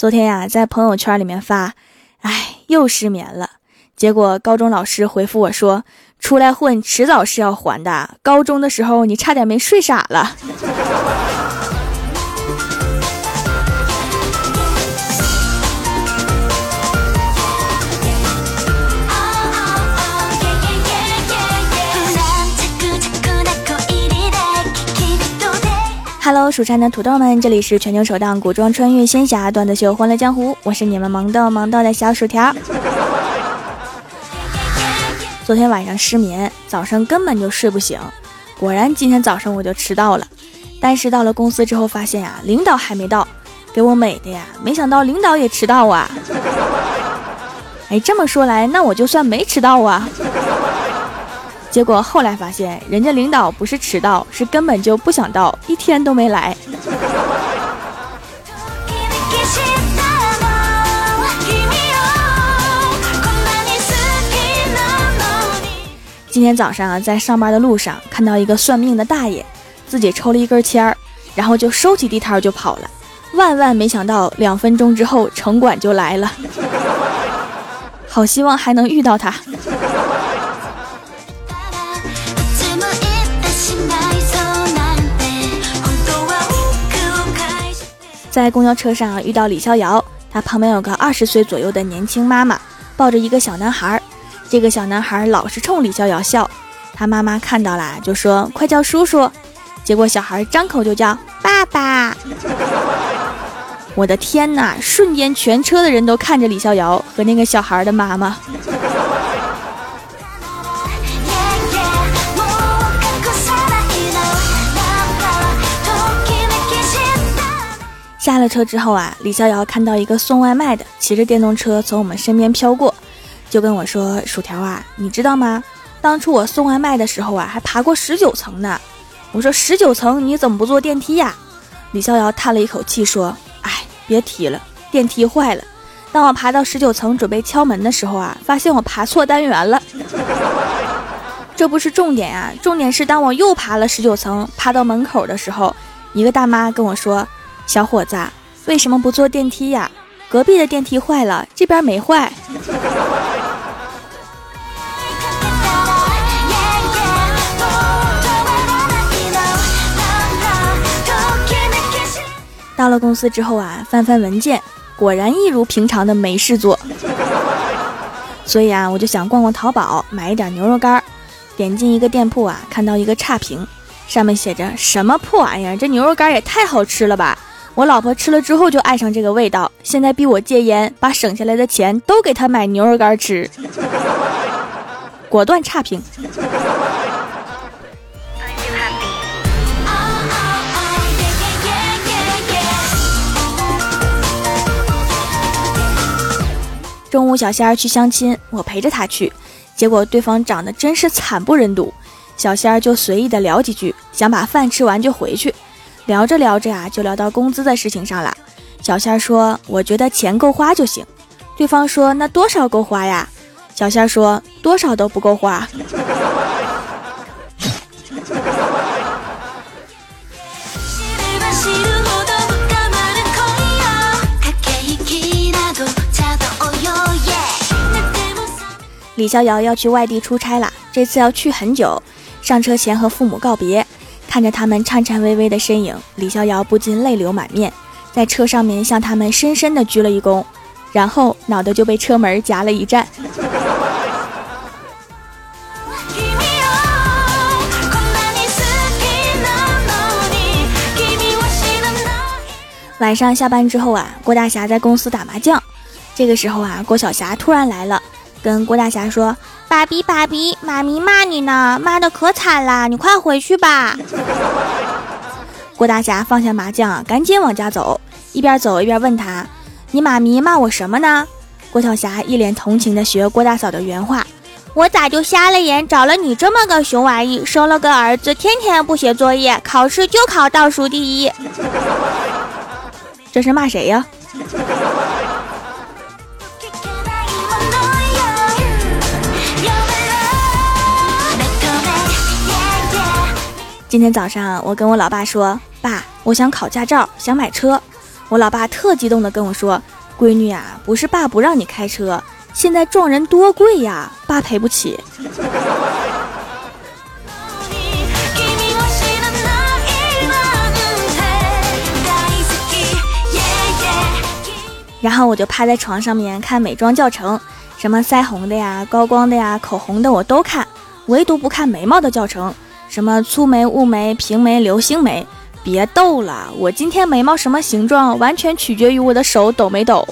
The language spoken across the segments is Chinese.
昨天呀，在朋友圈里面发，哎，又失眠了。结果高中老师回复我说：“出来混，迟早是要还的。高中的时候，你差点没睡傻了。” 哈喽，蜀山的土豆们，这里是全球首档古装穿越仙侠段子秀《欢乐江湖》，我是你们萌逗萌逗的小薯条。昨天晚上失眠，早上根本就睡不醒，果然今天早上我就迟到了。但是到了公司之后，发现呀，领导还没到，给我美的呀！没想到领导也迟到啊！哎，这么说来，那我就算没迟到啊。结果后来发现，人家领导不是迟到，是根本就不想到，一天都没来。今天早上啊，在上班的路上看到一个算命的大爷，自己抽了一根签儿，然后就收起地摊就跑了。万万没想到，两分钟之后城管就来了。好希望还能遇到他。在公交车上遇到李逍遥，他旁边有个二十岁左右的年轻妈妈，抱着一个小男孩。这个小男孩老是冲李逍遥笑，他妈妈看到了就说：“快叫叔叔。”结果小孩张口就叫爸爸。我的天哪！瞬间全车的人都看着李逍遥和那个小孩的妈妈。下了车之后啊，李逍遥看到一个送外卖的骑着电动车从我们身边飘过，就跟我说：“薯条啊，你知道吗？当初我送外卖的时候啊，还爬过十九层呢。”我说：“十九层你怎么不坐电梯呀？”李逍遥叹了一口气说：“哎，别提了，电梯坏了。当我爬到十九层准备敲门的时候啊，发现我爬错单元了。这不是重点啊，重点是当我又爬了十九层，爬到门口的时候，一个大妈跟我说。”小伙子，为什么不坐电梯呀？隔壁的电梯坏了，这边没坏。到了公司之后啊，翻翻文件，果然一如平常的没事做。所以啊，我就想逛逛淘宝，买一点牛肉干。点进一个店铺啊，看到一个差评，上面写着：“什么破玩意儿？这牛肉干也太好吃了吧！”我老婆吃了之后就爱上这个味道，现在逼我戒烟，把省下来的钱都给她买牛肉干吃，果断差评。中午小仙儿去相亲，我陪着他去，结果对方长得真是惨不忍睹，小仙儿就随意的聊几句，想把饭吃完就回去。聊着聊着呀，就聊到工资的事情上了。小仙说：“我觉得钱够花就行。”对方说：“那多少够花呀？”小仙说：“多少都不够花。”李逍遥要去外地出差了，这次要去很久。上车前和父母告别。看着他们颤颤巍巍的身影，李逍遥不禁泪流满面，在车上面向他们深深的鞠了一躬，然后脑袋就被车门夹了一站。晚上下班之后啊，郭大侠在公司打麻将，这个时候啊，郭晓霞突然来了，跟郭大侠说。爸比，爸比，妈咪骂你呢，骂的可惨了，你快回去吧。郭大侠放下麻将，赶紧往家走，一边走一边问他：“你妈咪骂我什么呢？”郭晓霞一脸同情的学郭大嫂的原话：“我咋就瞎了眼，找了你这么个熊玩意，生了个儿子，天天不写作业，考试就考倒数第一。”这是骂谁呀？今天早上，我跟我老爸说：“爸，我想考驾照，想买车。”我老爸特激动的跟我说：“闺女啊，不是爸不让你开车，现在撞人多贵呀，爸赔不起。”然后我就趴在床上面看美妆教程，什么腮红的呀、高光的呀、口红的我都看，唯独不看眉毛的教程，什么粗眉、雾眉、平眉、流星眉。别逗了，我今天眉毛什么形状，完全取决于我的手抖没抖。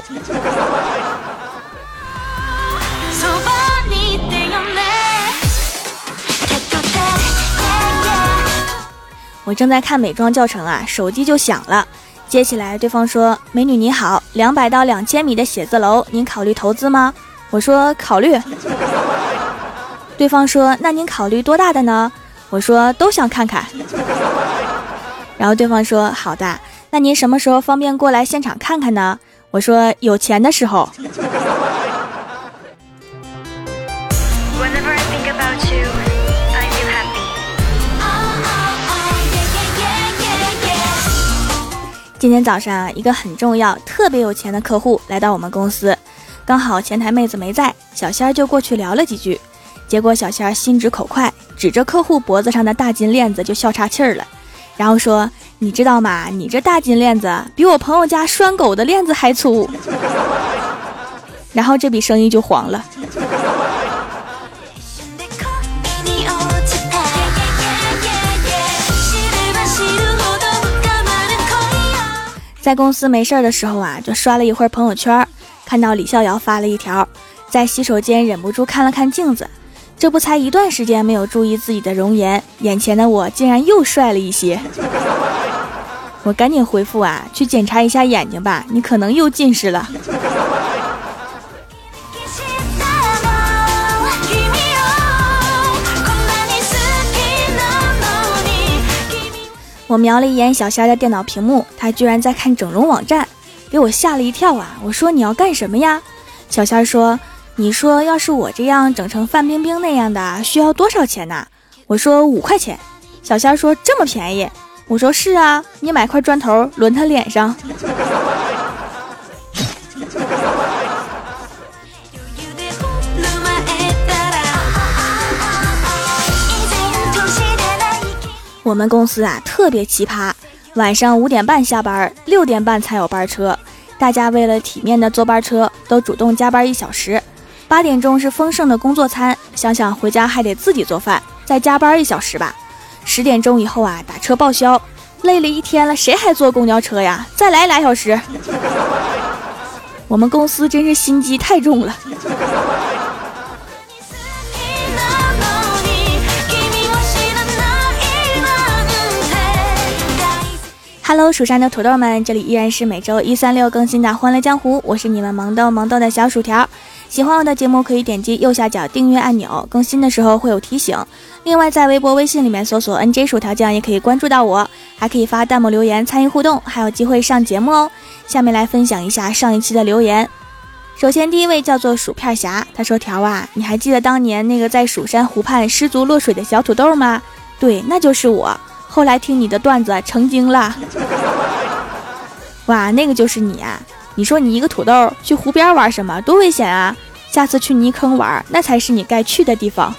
我正在看美妆教程啊，手机就响了。接起来，对方说：“美女你好，两百到两千米的写字楼，您考虑投资吗？”我说：“考虑。”对方说：“那您考虑多大的呢？”我说：“都想看看。”然后对方说：“好的，那您什么时候方便过来现场看看呢？”我说：“有钱的时候。”今天早上啊，一个很重要、特别有钱的客户来到我们公司，刚好前台妹子没在，小仙儿就过去聊了几句。结果小仙儿心直口快，指着客户脖子上的大金链子就笑岔气儿了，然后说：“你知道吗？你这大金链子比我朋友家拴狗的链子还粗。”然后这笔生意就黄了。在公司没事儿的时候啊，就刷了一会儿朋友圈，看到李逍遥发了一条，在洗手间忍不住看了看镜子，这不才一段时间没有注意自己的容颜，眼前的我竟然又帅了一些。我赶紧回复啊，去检查一下眼睛吧，你可能又近视了。我瞄了一眼小仙的电脑屏幕，他居然在看整容网站，给我吓了一跳啊！我说你要干什么呀？小仙说：“你说要是我这样整成范冰冰那样的，需要多少钱呢？”我说：“五块钱。”小仙说：“这么便宜？”我说：“是啊，你买块砖头抡他脸上。”我们公司啊特别奇葩，晚上五点半下班，六点半才有班车。大家为了体面的坐班车，都主动加班一小时。八点钟是丰盛的工作餐，想想回家还得自己做饭，再加班一小时吧。十点钟以后啊，打车报销。累了一天了，谁还坐公交车呀？再来俩小时。我们公司真是心机太重了。Hello，蜀山的土豆们，这里依然是每周一、三、六更新的《欢乐江湖》，我是你们萌豆萌豆的小薯条。喜欢我的节目可以点击右下角订阅按钮，更新的时候会有提醒。另外，在微博、微信里面搜索 “nj 薯条酱”也可以关注到我，还可以发弹幕留言参与互动，还有机会上节目哦。下面来分享一下上一期的留言。首先，第一位叫做薯片侠，他说：“条啊，你还记得当年那个在蜀山湖畔失足落水的小土豆吗？对，那就是我。”后来听你的段子成精了，哇，那个就是你啊！你说你一个土豆去湖边玩什么？多危险啊！下次去泥坑玩，那才是你该去的地方。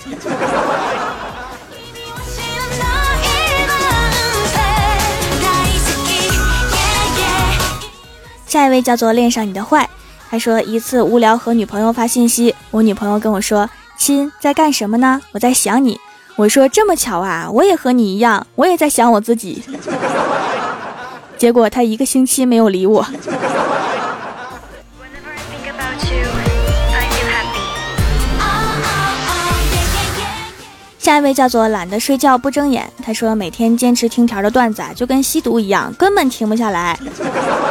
下一位叫做恋上你的坏，他说一次无聊和女朋友发信息，我女朋友跟我说：“亲，在干什么呢？我在想你。”我说这么巧啊，我也和你一样，我也在想我自己。结果他一个星期没有理我。下一位叫做懒得睡觉不睁眼，他说每天坚持听条的段子就跟吸毒一样，根本停不下来。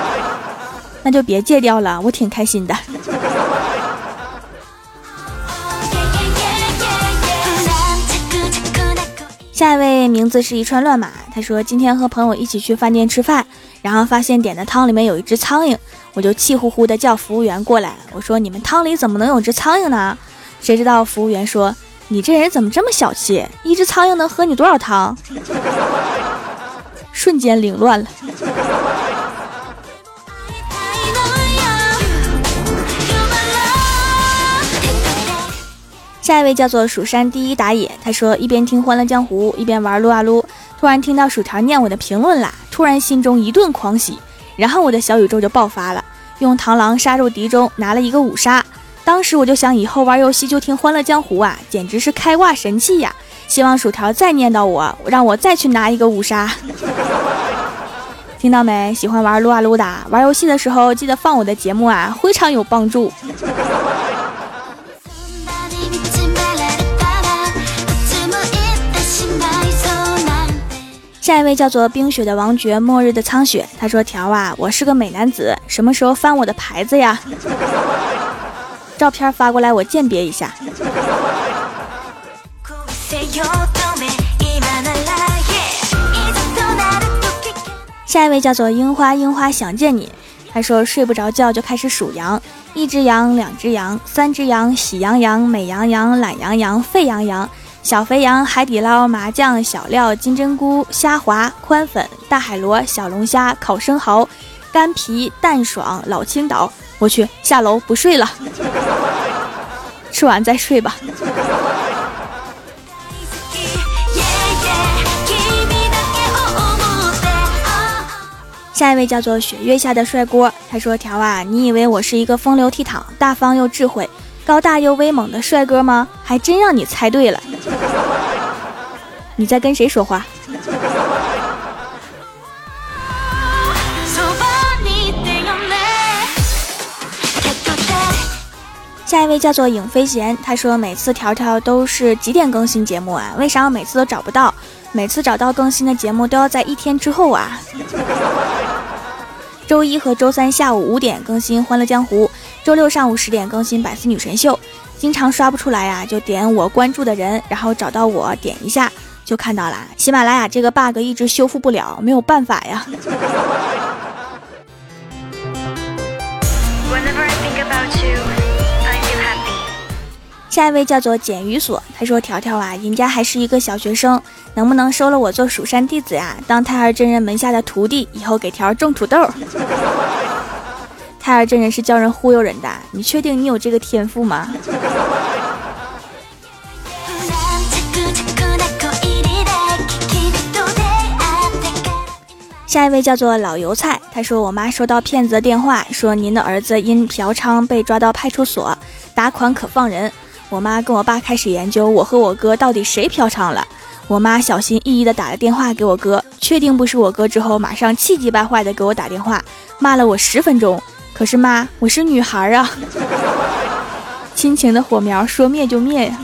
那就别戒掉了，我挺开心的。下一位名字是一串乱码，他说今天和朋友一起去饭店吃饭，然后发现点的汤里面有一只苍蝇，我就气呼呼的叫服务员过来，我说你们汤里怎么能有只苍蝇呢？谁知道服务员说你这人怎么这么小气，一只苍蝇能喝你多少汤？瞬间凌乱了。下一位叫做蜀山第一打野，他说一边听《欢乐江湖》一边玩撸啊撸，突然听到薯条念我的评论啦，突然心中一顿狂喜，然后我的小宇宙就爆发了，用螳螂杀入敌中，拿了一个五杀。当时我就想，以后玩游戏就听《欢乐江湖》啊，简直是开挂神器呀！希望薯条再念叨我，让我再去拿一个五杀。听到没？喜欢玩撸啊撸的，玩游戏的时候记得放我的节目啊，非常有帮助。下一位叫做冰雪的王爵，末日的苍雪。他说：“条啊，我是个美男子，什么时候翻我的牌子呀？照片发过来，我鉴别一下。”下一位叫做樱花，樱花想见你。他说睡不着觉就开始数羊，一只羊，两只羊，三只羊，喜羊羊，美羊羊，懒羊羊，沸羊羊。小肥羊、海底捞、麻酱、小料、金针菇、虾滑、宽粉、大海螺、小龙虾、烤生蚝、干皮、蛋爽、老青岛。我去，下楼不睡了，吃完再睡吧。下一位叫做雪月下的帅锅，他说：“条啊，你以为我是一个风流倜傥、大方又智慧？”高大又威猛的帅哥吗？还真让你猜对了。你在跟谁说话？下一位叫做影飞贤，他说每次条条都是几点更新节目啊？为啥我每次都找不到？每次找到更新的节目都要在一天之后啊。周一和周三下午五点更新《欢乐江湖》，周六上午十点更新《百思女神秀》。经常刷不出来呀，就点我关注的人，然后找到我点一下就看到了。喜马拉雅这个 bug 一直修复不了，没有办法呀。下一位叫做简鱼所，他说：“条条啊，人家还是一个小学生，能不能收了我做蜀山弟子呀？当太二真人门下的徒弟，以后给条种土豆。”太二真人是教人忽悠人的，你确定你有这个天赋吗？下一位叫做老油菜，他说：“我妈收到骗子的电话，说您的儿子因嫖娼被抓到派出所，打款可放人。”我妈跟我爸开始研究我和我哥到底谁嫖娼了。我妈小心翼翼地打了电话给我哥，确定不是我哥之后，马上气急败坏地给我打电话，骂了我十分钟。可是妈，我是女孩啊！亲情的火苗说灭就灭呀。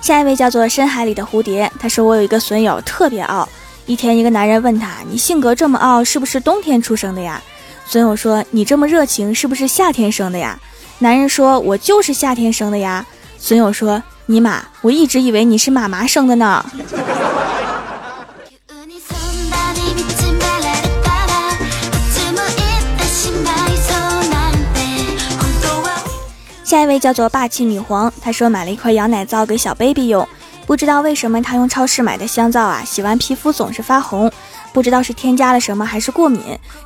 下一位叫做深海里的蝴蝶，他说我有一个损友特别傲。一天，一个男人问他：“你性格这么傲，是不是冬天出生的呀？”损友说：“你这么热情，是不是夏天生的呀？”男人说：“我就是夏天生的呀。”损友说：“尼玛，我一直以为你是妈妈生的呢。”下一位叫做霸气女皇，她说买了一块羊奶皂给小 baby 用。不知道为什么她用超市买的香皂啊，洗完皮肤总是发红，不知道是添加了什么还是过敏，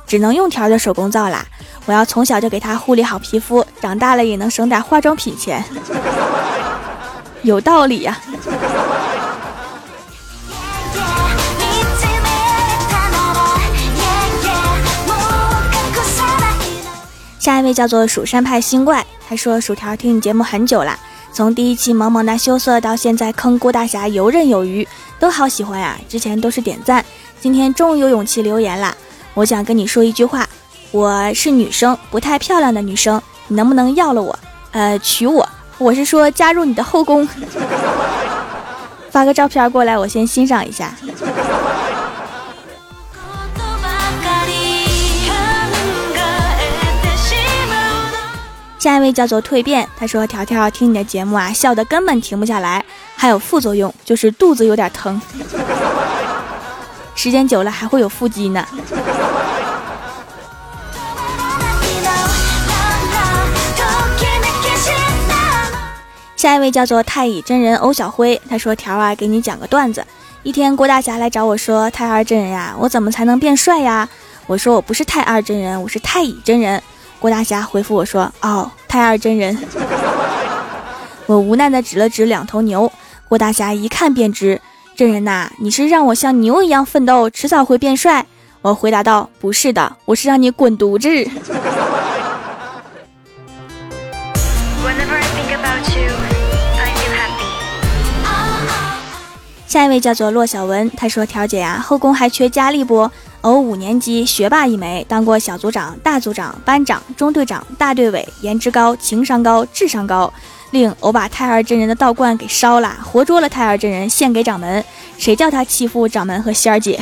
只能用条的手工皂啦。我要从小就给她护理好皮肤，长大了也能省点化妆品钱，有道理呀。下一位叫做蜀山派新怪，他说薯条听你节目很久了。从第一期萌萌哒羞涩到现在坑郭大侠游刃有余，都好喜欢呀！之前都是点赞，今天终于有勇气留言啦！我想跟你说一句话，我是女生，不太漂亮的女生，你能不能要了我？呃，娶我？我是说加入你的后宫。发个照片过来，我先欣赏一下。下一位叫做蜕变，他说：“条条听你的节目啊，笑得根本停不下来，还有副作用，就是肚子有点疼，时间久了还会有腹肌呢。”下一位叫做太乙真人欧小辉，他说：“条啊，给你讲个段子，一天，郭大侠来找我说：“太二真人呀，我怎么才能变帅呀？”我说：“我不是太二真人，我是太乙真人。”郭大侠回复我说：“哦，太二真人。”我无奈的指了指两头牛。郭大侠一看便知：“真人呐，你是让我像牛一样奋斗，迟早会变帅。”我回答道：“不是的，我是让你滚犊子。”下一位叫做骆小文，他说：“条姐呀，后宫还缺佳丽不？偶五年级学霸一枚，当过小组长、大组长、班长、中队长、大队委，颜值高，情商高，智商高。另偶把太二真人的道观给烧了，活捉了太二真人，献给掌门。谁叫他欺负掌门和仙儿姐？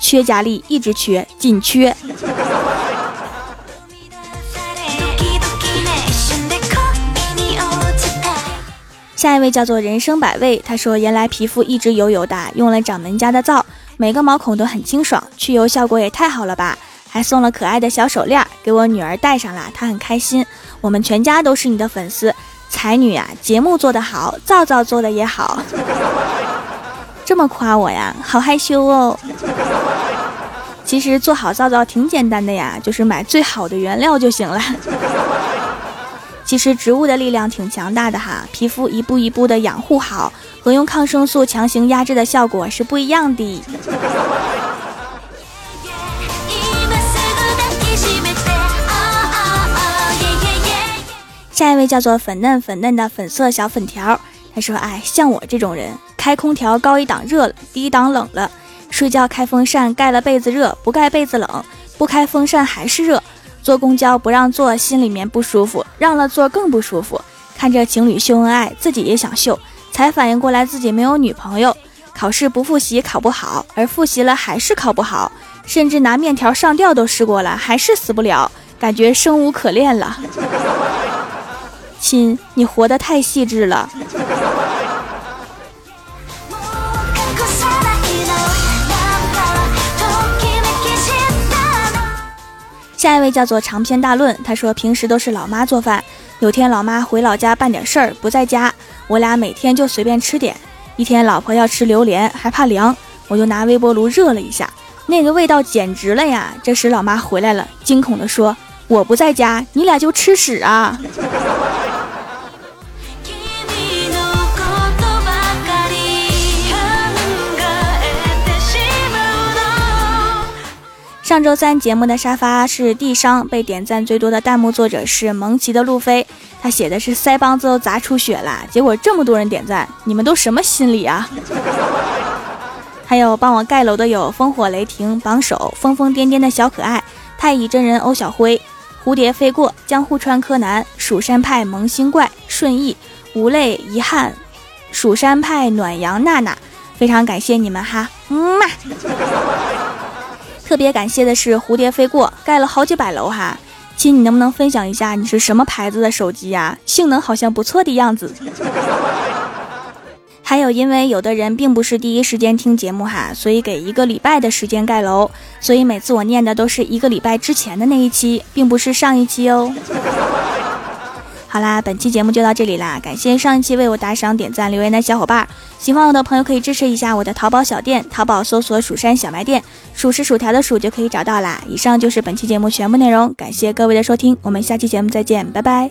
缺佳丽，一直缺，紧缺。”下一位叫做人生百味，他说原来皮肤一直油油的，用了掌门家的皂，每个毛孔都很清爽，去油效果也太好了吧！还送了可爱的小手链给我女儿戴上了，她很开心。我们全家都是你的粉丝，才女啊，节目做得好，皂皂做的也好，这么夸我呀，好害羞哦。其实做好皂皂挺简单的呀，就是买最好的原料就行了。其实植物的力量挺强大的哈，皮肤一步一步的养护好，和用抗生素强行压制的效果是不一样的。下一位叫做粉嫩粉嫩的粉色小粉条，他说：“哎，像我这种人，开空调高一档热了，低一档冷了，睡觉开风扇盖了被子热，不盖被子冷，不开风扇还是热。”坐公交不让坐，心里面不舒服；让了座更不舒服。看着情侣秀恩爱，自己也想秀，才反应过来自己没有女朋友。考试不复习考不好，而复习了还是考不好，甚至拿面条上吊都试过了，还是死不了，感觉生无可恋了。亲，你活得太细致了。下一位叫做长篇大论，他说平时都是老妈做饭，有天老妈回老家办点事儿不在家，我俩每天就随便吃点。一天老婆要吃榴莲，还怕凉，我就拿微波炉热了一下，那个味道简直了呀！这时老妈回来了，惊恐地说：“我不在家，你俩就吃屎啊！”上周三节目的沙发是地商，被点赞最多的弹幕作者是蒙奇的路飞，他写的是腮帮子都砸出血了，结果这么多人点赞，你们都什么心理啊？还有帮我盖楼的有烽火雷霆榜首，疯疯癫癫的小可爱太乙真人欧小辉，蝴蝶飞过江户川柯南，蜀山派萌新怪顺义无泪遗憾，蜀山派暖阳娜娜，非常感谢你们哈，嗯嘛。特别感谢的是蝴蝶飞过盖了好几百楼哈，亲，你能不能分享一下你是什么牌子的手机呀？性能好像不错的样子。还有，因为有的人并不是第一时间听节目哈，所以给一个礼拜的时间盖楼，所以每次我念的都是一个礼拜之前的那一期，并不是上一期哦。好啦，本期节目就到这里啦。感谢上一期为我打赏、点赞、留言的小伙伴。喜欢我的朋友可以支持一下我的淘宝小店，淘宝搜索蜀山小卖店，数是薯条的数就可以找到啦。以上就是本期节目全部内容，感谢各位的收听，我们下期节目再见，拜拜。